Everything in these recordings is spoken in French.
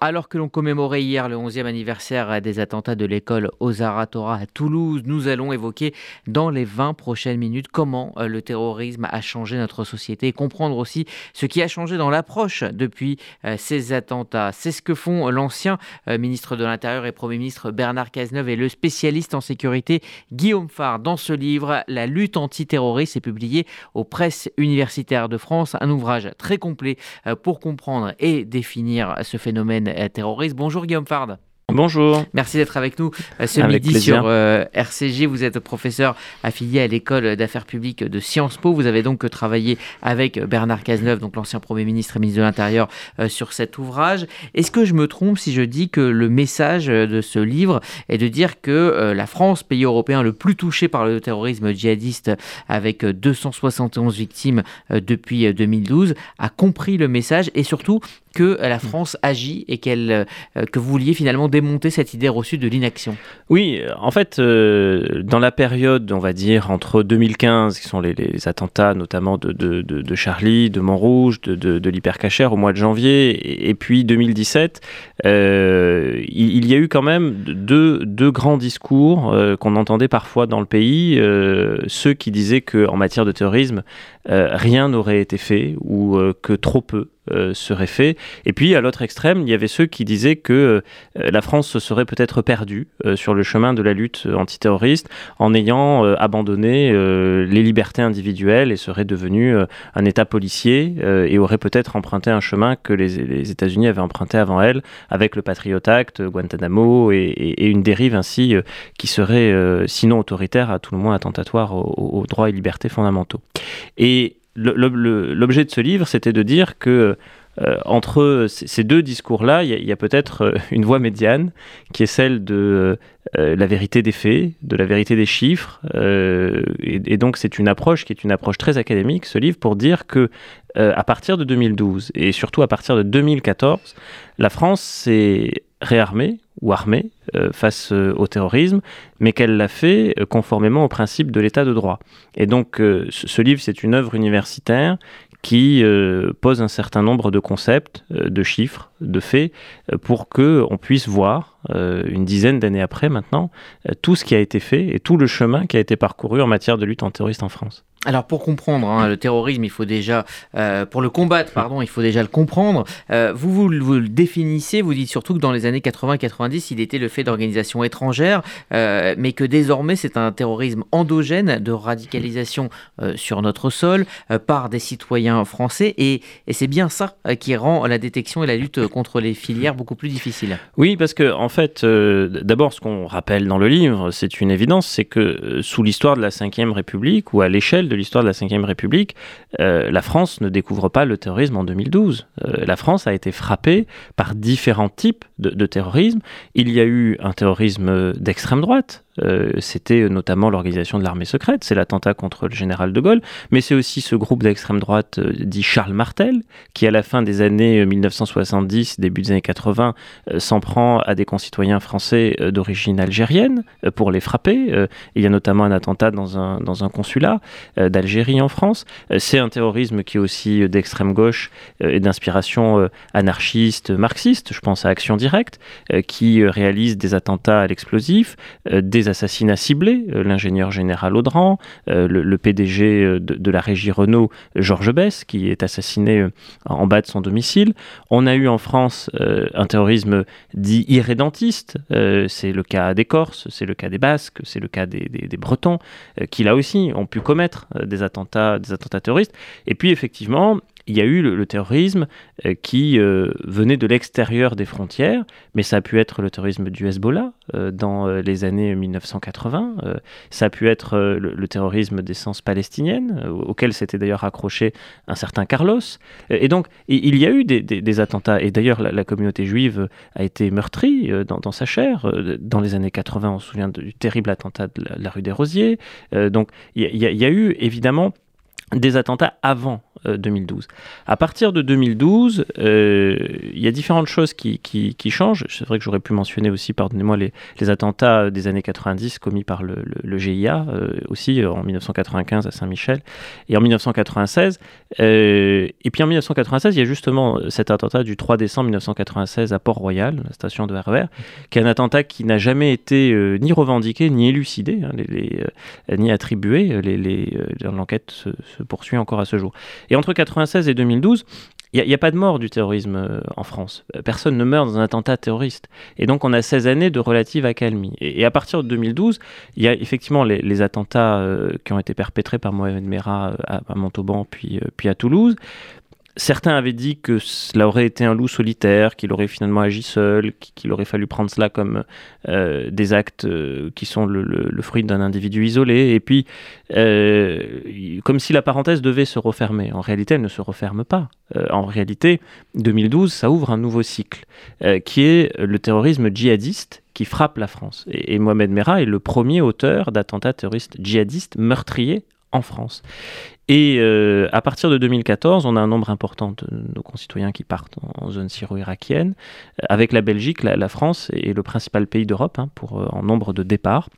Alors que l'on commémorait hier le 11e anniversaire des attentats de l'école Ozara Torah à Toulouse, nous allons évoquer dans les 20 prochaines minutes comment euh, le terrorisme a changé notre société et comprendre aussi ce qui a changé dans l'approche depuis euh, ces attentats. C'est ce que font l'ancien euh, ministre de l'Intérieur et Premier ministre Bernard Cazeneuve et le spécialiste en sécurité Guillaume Farr. Dans ce livre, La lutte antiterroriste est publié aux presses universitaires de France, un ouvrage très complet pour comprendre et définir ce phénomène terroriste. Bonjour Guillaume Fard. Bonjour. Merci d'être avec nous euh, ce midi sur euh, RCG. Vous êtes professeur affilié à l'école d'affaires publiques de Sciences Po. Vous avez donc travaillé avec Bernard Cazeneuve, donc l'ancien Premier ministre et ministre de l'Intérieur, euh, sur cet ouvrage. Est-ce que je me trompe si je dis que le message de ce livre est de dire que la France, pays européen le plus touché par le terrorisme djihadiste, avec 271 victimes depuis 2012, a compris le message et surtout que la hmm. France agit et qu'elle, que vous vouliez finalement démonter cette idée reçue de l'inaction Oui, en fait, euh, dans la période, on va dire, entre 2015, qui sont les, attentats notamment de, de, Charlie, de Montrouge, de, de, l'hypercachère au mois de janvier, et, puis 2017, euh, il, y a eu quand même deux, deux grands discours euh, qu'on entendait parfois dans le pays, ceux qui disaient qu'en matière de terrorisme, rien n'aurait été fait ou que trop peu euh, serait fait. Et puis à l'autre extrême, il y avait ceux qui disaient que euh, la France se serait peut-être perdue euh, sur le chemin de la lutte antiterroriste en ayant abandonné les libertés individuelles et serait devenu un État policier et aurait peut-être emprunté un chemin que les, États-Unis avaient emprunté avant elle avec le Patriot Act, Guantanamo et, une dérive ainsi qui serait sinon autoritaire à tout le moins attentatoire aux, aux droits et libertés fondamentaux. Et l'objet de ce livre, c'était de dire que euh, entre ces deux discours-là, il y a, peut-être euh, une voie médiane qui est celle de euh, la vérité des faits, de la vérité des chiffres. Et, donc c'est une approche qui est une approche très académique, ce livre, pour dire que à partir de 2012 et surtout à partir de 2014, la France s'est réarmée ou armée face au terrorisme, mais qu'elle l'a fait conformément au principe de l'état de droit. Et donc ce livre, c'est une œuvre universitaire qui euh, pose un certain nombre de concepts, euh, de chiffres, de faits, euh, pour que on puisse voir une dizaine d'années après maintenant tout ce qui a été fait et tout le chemin qui a été parcouru en matière de lutte antiterroriste en France. Alors pour comprendre hein, le terrorisme, il faut déjà, euh, pour le combattre, pardon, il faut déjà le comprendre. Euh, vous, vous, le définissez, vous dites surtout que dans les années 80-90, il était le fait d'organisations étrangères, euh, mais que désormais c'est un terrorisme endogène de radicalisation sur notre sol par des citoyens français, et, et c'est bien ça qui rend la détection et la lutte contre les filières beaucoup plus difficiles. Oui, parce que en fait, d'abord ce qu'on rappelle dans le livre, c'est une évidence, c'est que sous l'histoire de la Ve République ou à l'échelle de l'histoire de la Ve République, euh, la France ne découvre pas le terrorisme en 2012. Euh, la France a été frappée par différents types de, de terrorisme. Il y a eu un terrorisme d'extrême droite, euh, c'était notamment l'organisation de l'armée secrète, c'est l'attentat contre le général de Gaulle, mais c'est aussi ce groupe d'extrême droite euh, dit Charles Martel, qui à la fin des années 1970, euh, début des années 80, s'en prend à des concitoyens français d'origine algérienne pour les frapper. il y a notamment un attentat dans un, dans un consulat d'Algérie en France. c'est un terrorisme qui est aussi d'extrême gauche et d'inspiration anarchiste, marxiste, je pense à Action Directe, qui réalise des attentats à l'explosif, des assassinats ciblés, euh, l'ingénieur général Audran, euh, le, PDG euh, de, la régie Renault, Georges Bess, qui est assassiné en bas de son domicile. On a eu en France un terrorisme dit irrédentiste, c'est le cas des Corses, c'est le cas des Basques, c'est le cas des, Bretons, qui là aussi ont pu commettre des attentats, des attentats terroristes. Et puis effectivement, il y a eu le, terrorisme euh, qui euh, venait de l'extérieur des frontières, mais ça a pu être le terrorisme du Hezbollah euh, dans les années 1980, ça a pu être le, terrorisme d'essence palestinienne, auquel s'était d'ailleurs accroché un certain Carlos. Et donc, il y a eu des, attentats, et d'ailleurs la, communauté juive a été meurtrie dans, sa chair. Dans les années 80, on se souvient du terrible attentat de la, rue des Rosiers. donc, il y, a eu évidemment des attentats avant 2012. À partir de 2012, il y a différentes choses qui, changent. C'est vrai que j'aurais pu mentionner aussi, pardonnez-moi, les, attentats des années 90 commis par le, GIA, aussi en 1995 à Saint-Michel, et en 1996. et puis en 1996, il y a justement cet attentat du 3 décembre 1996 à Port-Royal, la station de RER, qui est un attentat qui n'a jamais été ni revendiqué, ni élucidé, hein, ni attribué. L'enquête se, poursuit encore à ce jour. Et entre 1996 et 2012, il n'y a, pas de mort du terrorisme euh, en France. Euh, personne ne meurt dans un attentat terroriste. Et donc on a 16 années de relative accalmie. Et, à partir de 2012, il y a effectivement les, attentats euh, qui ont été perpétrés par Mohamed Merah à, Montauban puis, puis à Toulouse. Certains avaient dit que cela aurait été un loup solitaire, qu'il aurait finalement agi seul, qu'il aurait fallu prendre cela comme euh, des actes euh, qui sont le, fruit d'un individu isolé, et puis euh, comme si la parenthèse devait se refermer. En réalité, elle ne se referme pas. en réalité, 2012, ça ouvre un nouveau cycle, qui est le terrorisme djihadiste qui frappe la France. Et, et Mohamed Merah est le premier auteur d'attentats terroristes djihadistes meurtriers en France. Et euh, à partir de 2014, on a un nombre important de nos concitoyens qui partent en, zone syro-irakienne. Avec la Belgique, la, France est le principal pays d'Europe hein, pour, euh, en nombre de départs.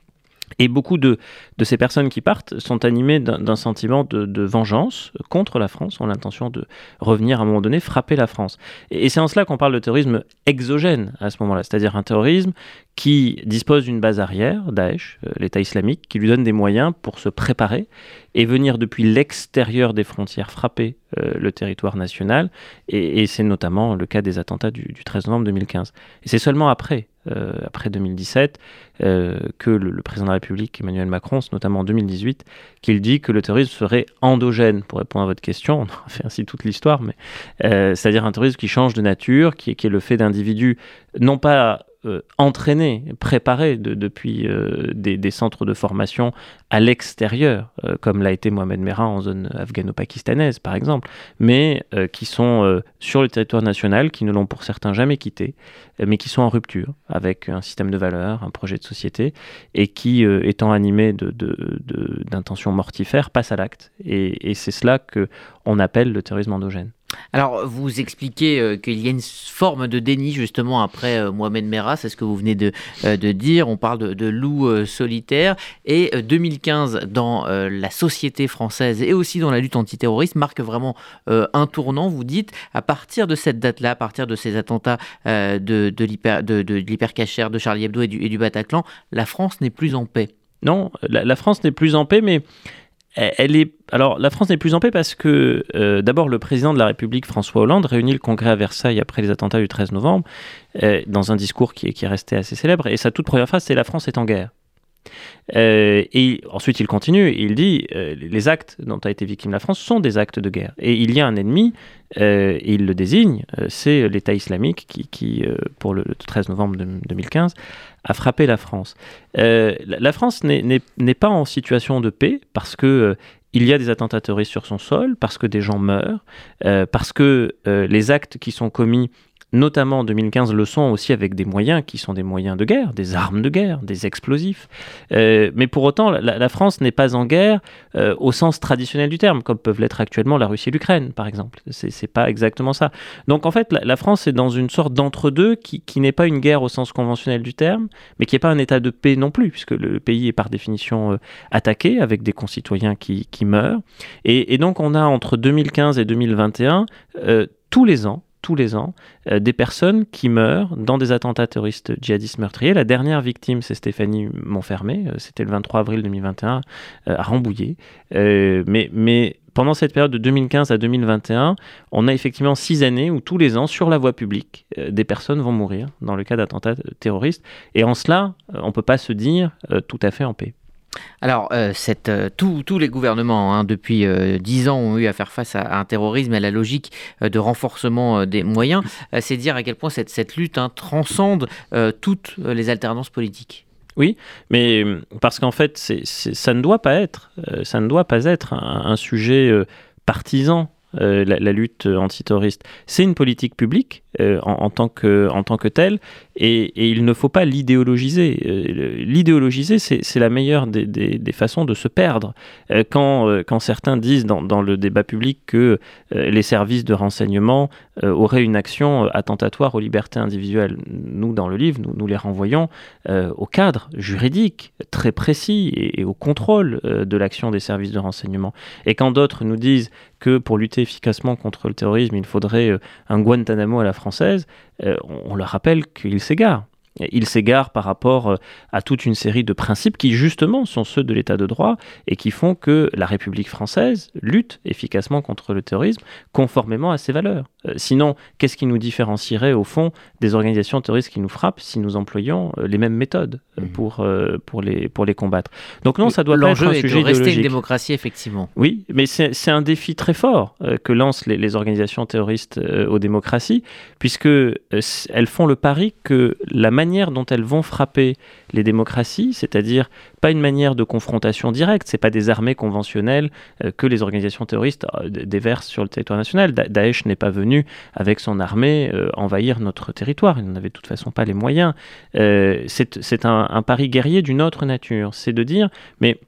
Et beaucoup de, ces personnes qui partent sont animées d'un sentiment de, vengeance contre la France, ont l'intention de revenir à un moment donné, frapper la France. Et, c'est en cela qu'on parle de terrorisme exogène à ce moment-là, c'est-à-dire un terrorisme qui dispose d'une base arrière, Daesh, euh, l'État islamique, qui lui donne des moyens pour se préparer et venir depuis l'extérieur des frontières frapper euh, le territoire national. Et, c'est notamment le cas des attentats du, du 13 novembre 2015. Et c'est seulement après euh, après 2017, euh, que le, président de la République, Emmanuel Macron, notamment en 2018, qu'il dit que le terrorisme serait endogène, pour répondre à votre question. On a fait ainsi toute l'histoire, mais euh, c'est-à-dire un terrorisme qui change de nature, qui, qui est le fait d'individus non pas euh, entraînés, préparés depuis euh, des, centres de formation à l'extérieur, euh, comme l'a été Mohamed Merah en zone afghano-pakistanaise par exemple, mais qui sont sur le territoire national, qui ne l'ont pour certains jamais quitté, mais qui sont en rupture avec un système de valeurs, un projet de société, et qui, étant animés d'intentions de, mortifères, passent à l'acte. Et, et c'est cela qu'on appelle le terrorisme endogène. Alors, vous expliquez euh, qu'il y a une forme de déni justement après euh, Mohamed Merah, c'est ce que vous venez de, euh, dire. On parle de, loup solitaire. Et 2015, dans la société française et aussi dans la lutte antiterroriste, marque vraiment un tournant. Vous dites, à partir de cette date-là, à partir de ces attentats de, de l'hypercachère, de, Charlie Hebdo et du Bataclan, la France n'est plus en paix. Non, la France n'est plus en paix, mais elle est alors la France n'est plus en paix parce que euh, d'abord le président de la République François Hollande réunit le Congrès à Versailles après les attentats du 13 novembre euh, dans un discours qui est, qui est resté assez célèbre et sa toute première phrase c'est la France est en guerre. Euh, et ensuite, il continue, il dit les actes dont a été victime la France sont des actes de guerre. Et il y a un ennemi, et il le désigne, c'est l'État islamique qui, pour le, 13 novembre 2015, a frappé la France. la France n'est pas en situation de paix parce que il y a des attentats terroristes sur son sol, parce que des gens meurent, euh, parce que euh, les actes qui sont commis notamment en 2015, le sont aussi avec des moyens qui sont des moyens de guerre, des armes de guerre, des explosifs. Euh, mais pour autant, la, France n'est pas en guerre euh, au sens traditionnel du terme, comme peuvent l'être actuellement la Russie et l'Ukraine, par exemple. C'est pas exactement ça. Donc en fait, la, France est dans une sorte d'entre-deux qui, n'est pas une guerre au sens conventionnel du terme, mais qui n'est pas un état de paix non plus, puisque le pays est par définition euh, attaqué avec des concitoyens qui, meurent. Et, et, donc on a entre 2015 et 2021, tous les ans, tous les ans euh, des personnes qui meurent dans des attentats terroristes djihadistes meurtriers. La dernière victime, c'est Stéphanie Montfermé, euh, c'était le 23 avril 2021 euh, à Rambouillet. mais, mais pendant cette période de 2015 à 2021, on a effectivement six années où tous les ans, sur la voie publique, des personnes vont mourir dans le cas d'attentats terroristes. Et en cela, on ne peut pas se dire tout à fait en paix. Alors, euh, euh, tous les gouvernements hein, depuis euh, dix ans ont eu à faire face à, un terrorisme et à la logique de renforcement des moyens. C'est dire à quel point cette, lutte hein, transcende toutes les alternances politiques. Oui, mais parce qu'en fait, ça ne doit pas être, ça ne doit pas être un, sujet partisan. La, la, lutte antiterroriste, c'est une politique publique en, tant que, en tant que tel, et, il ne faut pas l'idéologiser. l'idéologiser, c'est la meilleure des, des, façons de se perdre. quand, quand certains disent dans, dans, le débat public que les services de renseignement auraient une action attentatoire aux libertés individuelles, nous, dans le livre, nous, nous les renvoyons au cadre juridique très précis et, et au contrôle de l'action des services de renseignement. Et quand d'autres nous disent que pour lutter efficacement contre le terrorisme, il faudrait euh, un Guantanamo à la française, euh, on leur rappelle qu'ils s'égarent. Il s'égare par rapport euh, à toute une série de principes qui justement sont ceux de l'état de droit et qui font que la République française lutte efficacement contre le terrorisme conformément à ses valeurs. Euh, sinon, qu'est-ce qui nous différencierait au fond des organisations terroristes qui nous frappent si nous employions euh, les mêmes méthodes mhm. pour, pour, les, pour les combattre? Donc non, ça doit pas être un sujet de rester une démocratie, effectivement. Oui, mais c'est un défi très fort que lancent les, les organisations terroristes aux démocraties, puisque elles font le pari que la manière dont elles vont frapper les démocraties, c'est-à-dire pas une manière de confrontation directe, c'est pas des armées conventionnelles euh, que les organisations terroristes euh, déversent sur le territoire national. Daesh n'est pas venu avec son armée euh, envahir notre territoire, il n'avait de toute façon pas les moyens. c'est un, un, pari guerrier d'une autre nature, c'est de dire, mais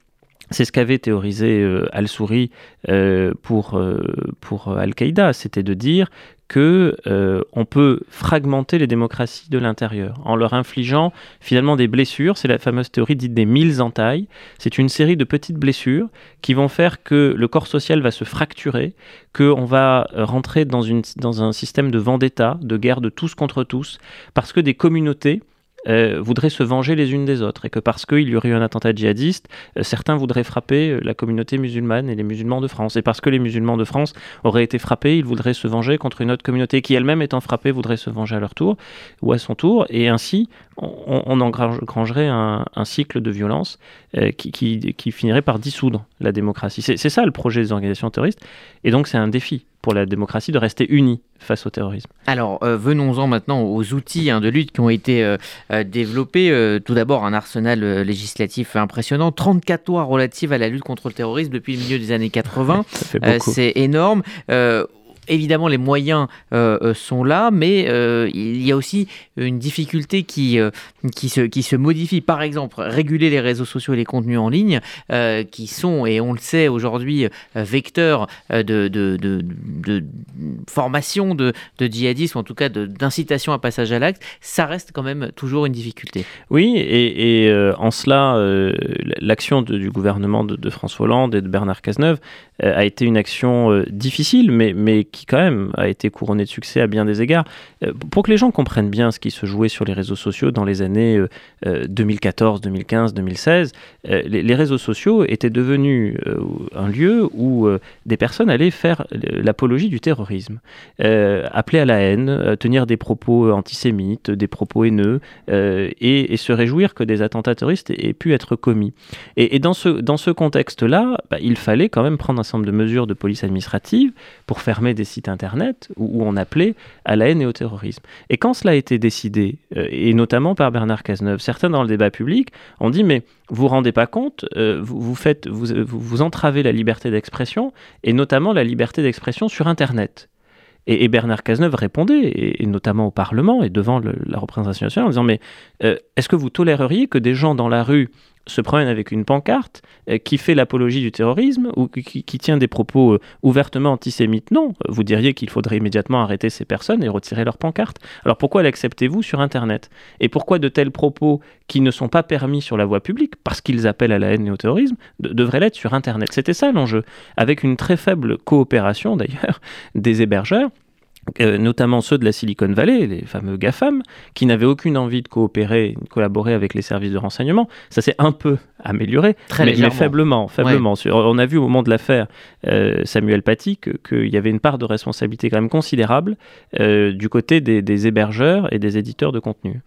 c'est ce qu'avait théorisé Al-Souri pour, pour Al-Qaïda, c'était de dire que euh, on peut fragmenter les démocraties de l'intérieur en leur infligeant finalement des blessures. C'est la fameuse théorie dite des mille entailles. C'est une série de petites blessures qui vont faire que le corps social va se fracturer, qu'on va rentrer dans, une, dans un système de vendetta, de guerre de tous contre tous, parce que des communautés euh, voudraient se venger les unes des autres et que parce qu'il y aurait eu un attentat djihadiste, euh, certains voudraient frapper euh, la communauté musulmane et les musulmans de France. Et parce que les musulmans de France auraient été frappés, ils voudraient se venger contre une autre communauté qui elle-même étant frappée voudrait se venger à leur tour ou à son tour. Et ainsi, on, on engrangerait un, cycle de violence qui, qui, finirait par dissoudre la démocratie. C'est ça le projet des organisations terroristes. Et donc c'est un défi pour la démocratie de rester unie face au terrorisme. Alors, euh, venons-en maintenant aux outils hein, de lutte qui ont été euh, euh, développés. tout d'abord, un arsenal législatif impressionnant. 34 lois relatives à la lutte contre le terrorisme depuis le milieu des années 80. C'est énorme évidemment, les moyens euh, euh, sont là, mais euh, il y a aussi une difficulté qui, qui, se, qui se modifie. Par exemple, réguler les réseaux sociaux et les contenus en ligne, qui sont, et on le sait aujourd'hui, vecteurs de, de, de, formation de, de djihadisme, en tout cas d'incitation à passage à l'acte, ça reste quand même toujours une difficulté. Oui, et, et en cela, l'action du gouvernement de, François Hollande et de Bernard Cazeneuve a été une action difficile, mais, mais qui quand même a été couronné de succès à bien des égards. Euh, pour que les gens comprennent bien ce qui se jouait sur les réseaux sociaux dans les années 2014, 2015, 2016, les, réseaux sociaux étaient devenus euh, un lieu où euh, des personnes allaient faire l'apologie du terrorisme, appeler à la haine, tenir des propos antisémites, des propos haineux, et, se réjouir que des attentats terroristes aient pu être commis. Et, dans ce, dans ce contexte-là, bah, il fallait quand même prendre un certain nombre de mesures de police administrative pour fermer des sites internet où, on appelait à la haine et au terrorisme. Et quand cela a été décidé, euh, et notamment par Bernard Cazeneuve, certains dans le débat public ont dit mais vous vous rendez pas compte, euh, vous, faites, vous, vous, entravez la liberté d'expression et notamment la liberté d'expression sur internet. Et, Bernard Cazeneuve répondait, et, notamment au Parlement et devant la représentation nationale, en disant Mais euh, est-ce que vous toléreriez que des gens dans la rue se promène avec une pancarte euh, qui fait l'apologie du terrorisme ou qui, tient des propos euh, ouvertement antisémites. Non, vous diriez qu'il faudrait immédiatement arrêter ces personnes et retirer leur pancarte. Alors pourquoi l'acceptez-vous sur Internet? Et pourquoi de tels propos qui ne sont pas permis sur la voie publique, parce qu'ils appellent à la haine et au terrorisme, devraient l'être sur Internet? C'était ça l'enjeu, avec une très faible coopération d'ailleurs des hébergeurs euh, notamment ceux de la Silicon Valley, les fameux GAFAM, qui n'avaient aucune envie de coopérer, de collaborer avec les services de renseignement. Ça s'est un peu amélioré, Très mais, faiblement. faiblement. On a vu au moment de l'affaire euh, Samuel Paty qu'il y avait une part de responsabilité quand même considérable euh, du côté des, hébergeurs et des éditeurs de contenu.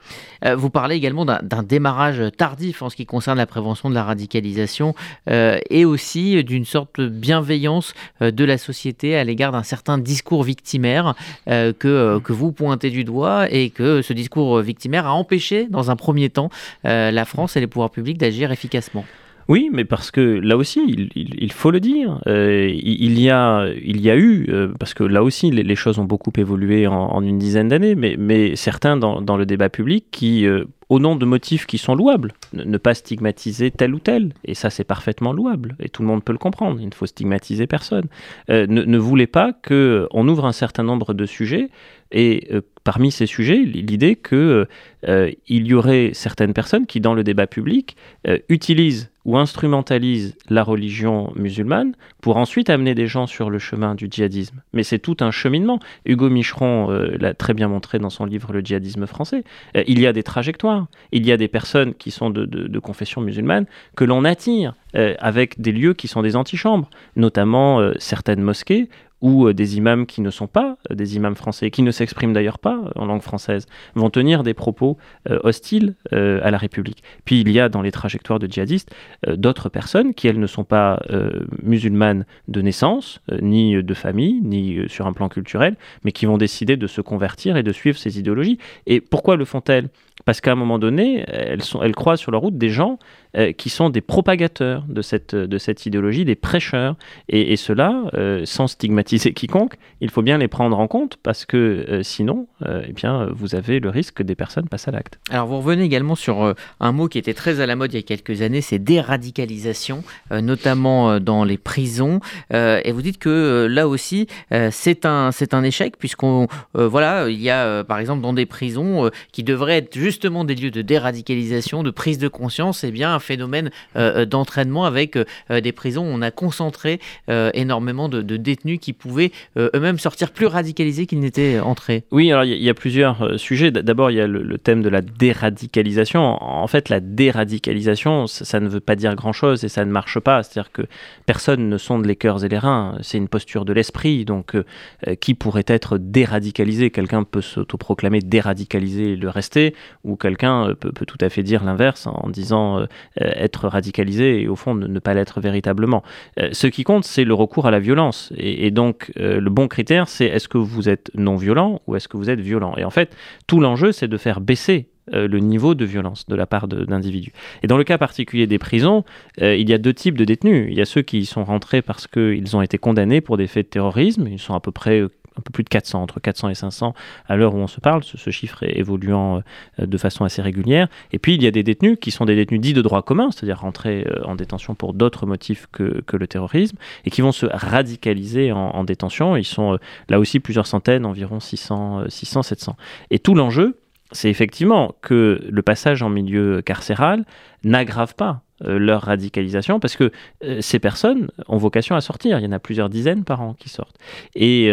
vous parlez également d'un démarrage tardif en ce qui concerne la prévention de la radicalisation et aussi d'une sorte de bienveillance de la société à l'égard d'un certain discours victimaire euh, que, euh, que vous pointez du doigt et que ce discours victimaire a empêché, dans un premier temps, euh, la France et les pouvoirs publics d'agir efficacement. Oui, mais parce que là aussi, il, faut le dire, il, y a, il y a eu, parce que là aussi, les, choses ont beaucoup évolué en, une dizaine d'années, mais, mais certains dans, dans, le débat public qui au nom de motifs qui sont louables. Ne, pas stigmatiser tel ou tel. Et ça, c'est parfaitement louable. Et tout le monde peut le comprendre. Il ne faut stigmatiser personne. Euh, ne, ne, voulez pas qu'on ouvre un certain nombre de sujets et euh, parmi ces sujets, l'idée qu'il euh, y aurait certaines personnes qui, dans le débat public, utilisent ou instrumentalisent la religion musulmane pour ensuite amener des gens sur le chemin du djihadisme. Mais c'est tout un cheminement. Hugo Micheron l'a très bien montré dans son livre Le djihadisme français. il y a des trajectoires. Il y a des personnes qui sont de, confession musulmane que l'on attire euh, avec des lieux qui sont des antichambres, notamment euh, certaines mosquées ou euh, des imams qui ne sont pas des imams français, qui ne s'expriment d'ailleurs pas en langue française, vont tenir des propos hostiles à la République. Puis il y a dans les trajectoires de djihadistes d'autres personnes qui, elles, ne sont pas musulmanes de naissance, ni de famille, ni sur un plan culturel, mais qui vont décider de se convertir et de suivre ces idéologies. Et pourquoi le font-elles? Parce qu'à un moment donné, elles, sont, elles sur leur route des gens euh, qui sont des propagateurs de cette, de cette idéologie, des prêcheurs. Et, cela, euh, sans stigmatiser quiconque, il faut bien les prendre en compte parce que euh, sinon, eh bien, vous avez le risque que des personnes passent à l'acte. Alors vous revenez également sur un mot qui était très à la mode il y a quelques années, c'est déradicalisation, notamment dans les prisons. et vous dites que là aussi, c'est un, un échec puisqu'on, voilà, il y a par exemple dans des prisons qui devraient être justement des lieux de déradicalisation, de prise de conscience, et eh bien phénomène euh, euh, d'entraînement avec euh, des prisons où on a concentré énormément de, détenus qui pouvaient eux-mêmes sortir plus radicalisés qu'ils n'étaient entrés. Oui, alors il y, a plusieurs sujets. D'abord, il y a le, thème de la déradicalisation. En fait, la déradicalisation, ça, ne veut pas dire grand-chose et ça ne marche pas. C'est-à-dire que personne ne sonde les cœurs et les reins. C'est une posture de l'esprit. Donc, qui pourrait être déradicalisé? Quelqu'un peut s'autoproclamer déradicalisé et le rester, ou quelqu'un peut, tout à fait dire l'inverse en disant être radicalisé et au fond ne, pas l'être véritablement. Euh, ce qui compte, c'est le recours à la violence. Et, donc, euh, le bon critère, c'est est-ce que vous êtes non violent ou est-ce que vous êtes violent Et en fait, tout l'enjeu, c'est de faire baisser le niveau de violence de la part d'individus. Et dans le cas particulier des prisons, il y a deux types de détenus. Il y a ceux qui sont rentrés parce qu'ils ont été condamnés pour des faits de terrorisme. Ils sont à peu près un peu plus de 400, entre 400 et 500 à l'heure où on se parle, ce, chiffre est évoluant euh, de façon assez régulière. Et puis il y a des détenus qui sont des détenus dits de droit commun, c'est-à-dire rentrés euh, en détention pour d'autres motifs que, que, le terrorisme, et qui vont se radicaliser en, détention. Ils sont euh, là aussi plusieurs centaines, environ 600, 600 700. Et tout l'enjeu, c'est effectivement que le passage en milieu carcéral n'aggrave pas leur radicalisation parce que ces personnes ont vocation à sortir. Il y en a plusieurs dizaines par an qui sortent. Et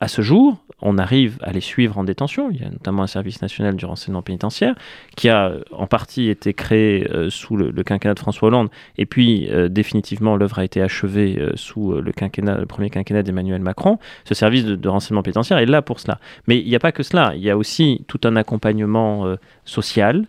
à ce jour, on arrive à les suivre en détention. Il y a notamment un service national du renseignement pénitentiaire qui a en partie été créé euh, sous le, quinquennat de François Hollande et puis euh, définitivement l'œuvre a été achevée euh, sous le, quinquennat, le premier quinquennat d'Emmanuel Macron. Ce service de, renseignement pénitentiaire est là pour cela. Mais il n'y a pas que cela. Il y a aussi tout un accompagnement social.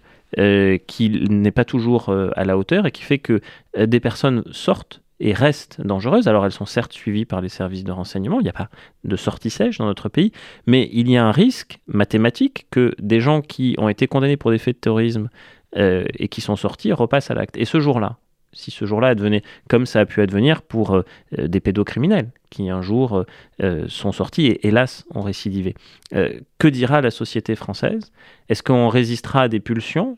qui n'est pas toujours à la hauteur et qui fait que des personnes sortent et restent dangereuses. Alors elles sont certes suivies par les services de renseignement, il n'y a pas de sortie sèche dans notre pays, mais il y a un risque mathématique que des gens qui ont été condamnés pour des faits de terrorisme euh, et qui sont sortis repassent à l'acte. Et ce jour-là, si ce jour-là advenait comme ça a pu advenir pour euh, des pédocriminels qui un jour euh, sont sortis et hélas ont récidivé. que dira la société française? Est-ce qu'on résistera à des pulsions?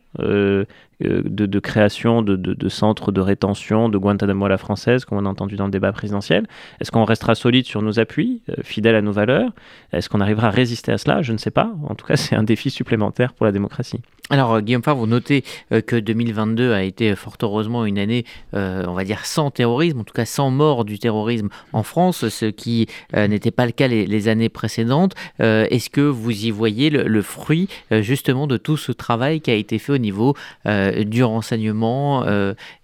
De, création de, centres de rétention, de Guantanamo à la française, comme on a entendu dans le débat présidentiel Est-ce qu'on restera solide sur nos appuis, fidèle à nos valeurs? Est-ce qu'on arrivera à résister à cela? Je ne sais pas. En tout cas, c'est un défi supplémentaire pour la démocratie. Alors, Guillaume Favre, vous notez que 2022 a été fort heureusement une année euh, on va dire, sans terrorisme, en tout cas sans mort du terrorisme en France, ce qui euh, n'était pas le cas les, années précédentes. Euh, est-ce que vous y voyez le, fruit justement de tout ce travail qui a été fait au niveau du renseignement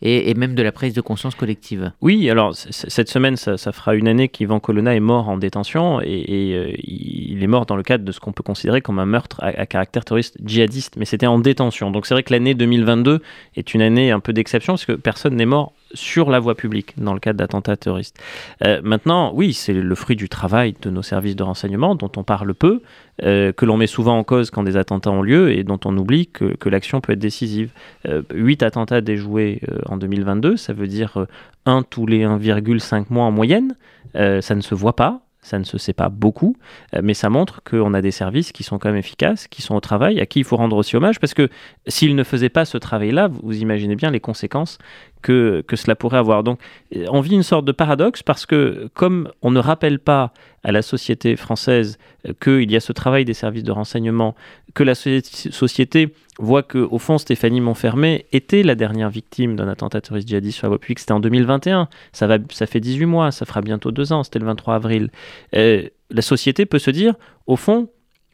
et, même de la prise de conscience collective Oui, alors cette semaine, ça, fera une année qu'Ivan Colonna est mort en détention et, il est mort dans le cadre de ce qu'on peut considérer comme un meurtre à, caractère terroriste djihadiste. Mais c'était en détention. Donc c'est vrai que l'année 2022 est une année un peu d'exception parce que personne n'est mort sur la voie publique dans le cadre d'attentats terroristes. Euh, maintenant, oui, c'est le fruit du travail de nos services de renseignement dont on parle peu, euh, que l'on met souvent en cause quand des attentats ont lieu et dont on oublie que, l'action peut être décisive. Euh, 8 attentats déjoués euh, en 2022, ça veut dire un tous les 1,5 mois en moyenne. ça ne se voit pas, ça ne se sait pas beaucoup, mais ça montre qu'on a des services qui sont quand même efficaces, qui sont au travail, à qui il faut rendre aussi hommage, parce que s'ils ne faisaient pas ce travail-là, vous imaginez bien les conséquences que, cela pourrait avoir. Donc euh, on vit une sorte de paradoxe, parce que comme on ne rappelle pas à la société française euh, qu'il y a ce travail des services de renseignement, que la société voit que au fond Stéphanie Montfermé était la dernière victime d'un attentat terroriste djihadiste sur la voie publique. C'était en 2021. Ça, va, ça fait 18 mois, ça fera bientôt deux ans. C'était le 23 avril. Euh, la société peut se dire, au fond,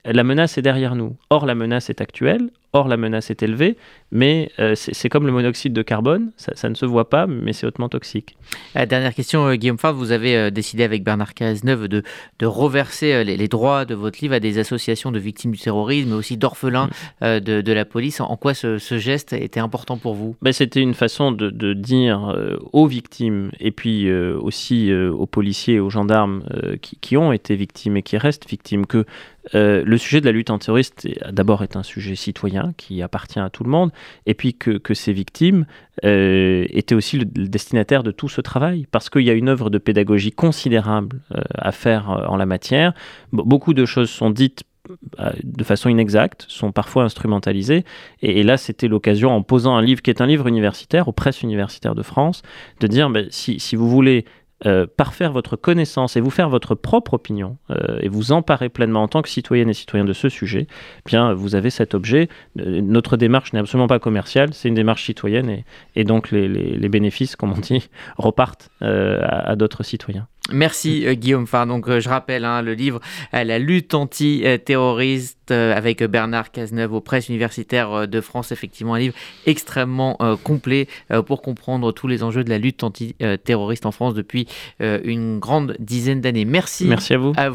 la menace est derrière nous. Or, la menace est actuelle. Or, la menace est élevée, mais euh, c'est comme le monoxyde de carbone, ça, ne se voit pas, mais c'est hautement toxique. Euh, dernière question, euh, Guillaume Favre, vous avez décidé avec Bernard Cazeneuve de, de reverser les, droits de votre livre à des associations de victimes du terrorisme, mais aussi d'orphelins mm. de, la police. En quoi ce, geste était important pour vous? Ben, C'était une façon de, dire aux victimes, et puis aussi aux policiers et aux gendarmes qui, qui, ont été victimes et qui restent victimes, que le sujet de la lutte antiterroriste, d'abord, est un sujet citoyen qui appartient à tout le monde, et puis que, ces victimes euh, étaient aussi le, destinataire de tout ce travail, parce qu'il y a une œuvre de pédagogie considérable euh, à faire euh, en la matière. beaucoup de choses sont dites de façon inexacte, sont parfois instrumentalisées. Et, là, c'était l'occasion, en posant un livre qui est un livre universitaire, aux presses universitaires de France, de dire, ben, si, si, vous voulez euh, parfaire votre connaissance et vous faire votre propre opinion euh, et vous emparer pleinement en tant que citoyenne et citoyen de ce sujet, eh bien vous avez cet objet. Euh, notre démarche n'est absolument pas commerciale, c'est une démarche citoyenne et, donc les, bénéfices, comme on dit, repartent à, à d'autres citoyens. Merci Guillaume Farr. Donc je rappelle hein, le livre La lutte anti-terroriste avec Bernard Cazeneuve aux presses universitaires de France. Effectivement un livre extrêmement complet pour comprendre tous les enjeux de la lutte anti-terroriste en France depuis euh, une grande dizaine d'années. Merci. Merci à vous. À vous.